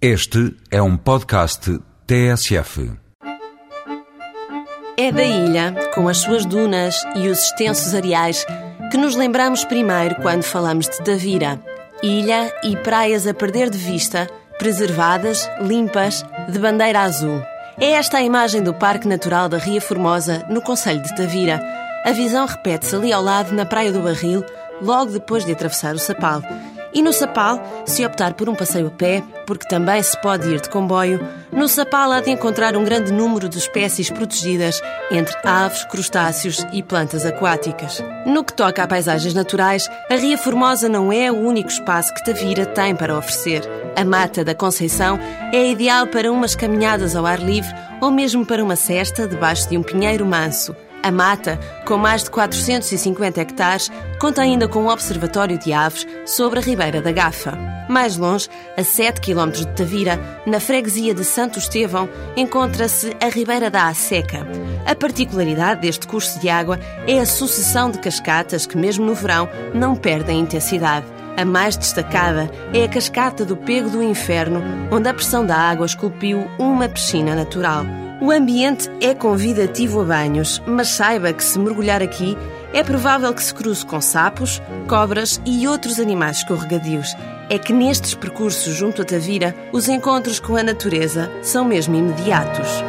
Este é um podcast TSF. É da ilha, com as suas dunas e os extensos areais, que nos lembramos primeiro quando falamos de Tavira. Ilha e praias a perder de vista, preservadas, limpas, de bandeira azul. É esta a imagem do Parque Natural da Ria Formosa, no Conselho de Tavira. A visão repete-se ali ao lado, na Praia do Barril, logo depois de atravessar o Sapal. E no Sapal, se optar por um passeio a pé, porque também se pode ir de comboio, no Sapal há de encontrar um grande número de espécies protegidas entre aves, crustáceos e plantas aquáticas. No que toca a paisagens naturais, a Ria Formosa não é o único espaço que Tavira tem para oferecer. A Mata da Conceição é ideal para umas caminhadas ao ar livre ou mesmo para uma cesta debaixo de um pinheiro manso. A mata, com mais de 450 hectares, conta ainda com um observatório de aves sobre a Ribeira da Gafa. Mais longe, a 7 km de Tavira, na freguesia de Santo Estevão, encontra-se a Ribeira da Seca. A particularidade deste curso de água é a sucessão de cascatas que, mesmo no verão, não perdem intensidade. A mais destacada é a cascata do Pego do Inferno, onde a pressão da água esculpiu uma piscina natural. O ambiente é convidativo a banhos, mas saiba que se mergulhar aqui é provável que se cruze com sapos, cobras e outros animais escorregadios. É que nestes percursos junto a Tavira, os encontros com a natureza são mesmo imediatos.